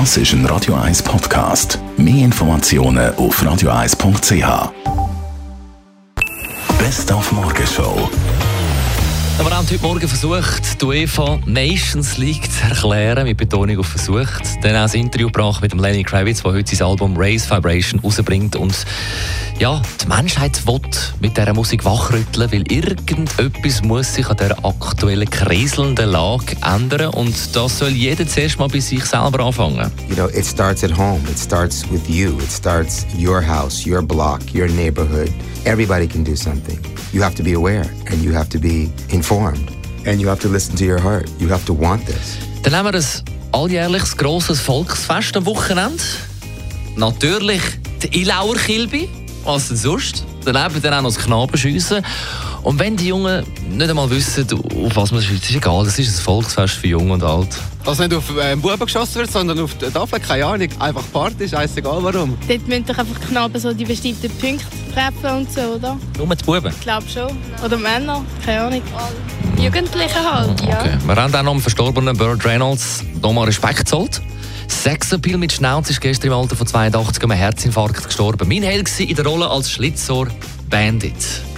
Das ist ein Radio 1 Podcast. Mehr Informationen auf radio1.ch. Best auf Morgenshow. Wir haben heute Morgen versucht, die UEFA Nations League zu erklären, mit Betonung auf versucht. Dann auch ein Interview gebracht mit dem Lenny Kravitz, der heute sein Album Race Vibration rausbringt. Und ja, die Menschheit will mit dieser Musik wachrütteln, weil irgendetwas muss sich an dieser aktuellen kriselnden Lage ändern. Und das soll jeder zuerst mal bei sich selber anfangen. You know, it starts at home. It starts with you. It starts your house, your block, your neighborhood. Everybody can do something. You have to be aware and you have to be informed. And you have to listen to your heart. You have to want this. Dann haben wir ein alljährliches grosses Volksfest am Wochenende. Natürlich die Ilauer Kilby. Was denn sonst? Daneben dann auch noch das Knabenschiessen. Und wenn die Jungen nicht einmal wissen, auf was man schießt, ist egal. Das ist ein Volksfest für Jung und Alt. Also nicht auf äh, Buben geschossen wird, sondern auf die Tafel, keine Ahnung. Einfach Party, scheißegal warum. Dort müssen doch einfach die Knaben so die bestimmten Punkte treffen und so, oder? Nur die Buben? Ich glaube schon. Oder Männer, keine Ahnung. Jugendliche halt, ja. Okay. Wir haben auch noch dem verstorbenen Burt Reynolds nochmal Respekt gezollt. Sexappeal mit Schnauz ist gestern im Alter von 82 an einem Herzinfarkt gestorben. Mein Held war in der Rolle als Schlitzohr Bandit.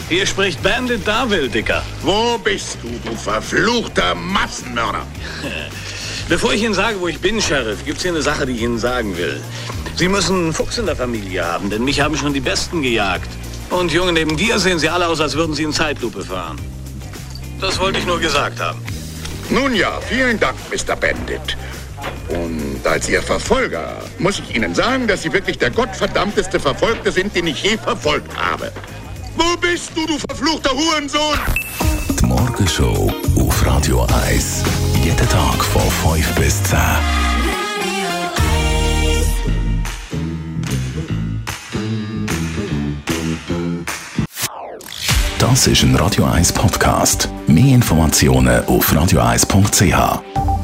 Hier spricht Bandit Darwell, Dicker. Wo bist du, du verfluchter Massenmörder? Bevor ich Ihnen sage, wo ich bin, Sheriff, gibt's hier eine Sache, die ich Ihnen sagen will. Sie müssen einen Fuchs in der Familie haben, denn mich haben schon die Besten gejagt. Und Junge, neben dir sehen Sie alle aus, als würden Sie in Zeitlupe fahren. Das wollte ich nur gesagt haben. Nun ja, vielen Dank, Mr. Bandit. Und als Ihr Verfolger muss ich Ihnen sagen, dass Sie wirklich der gottverdammteste Verfolgte sind, den ich je verfolgt habe. Wo bist du, du verfluchter Hurensohn? Die Morgenshow auf Radio 1. Jeden Tag von 5 bis 10. Das ist ein Radio 1 Podcast. Mehr Informationen auf radio1.ch.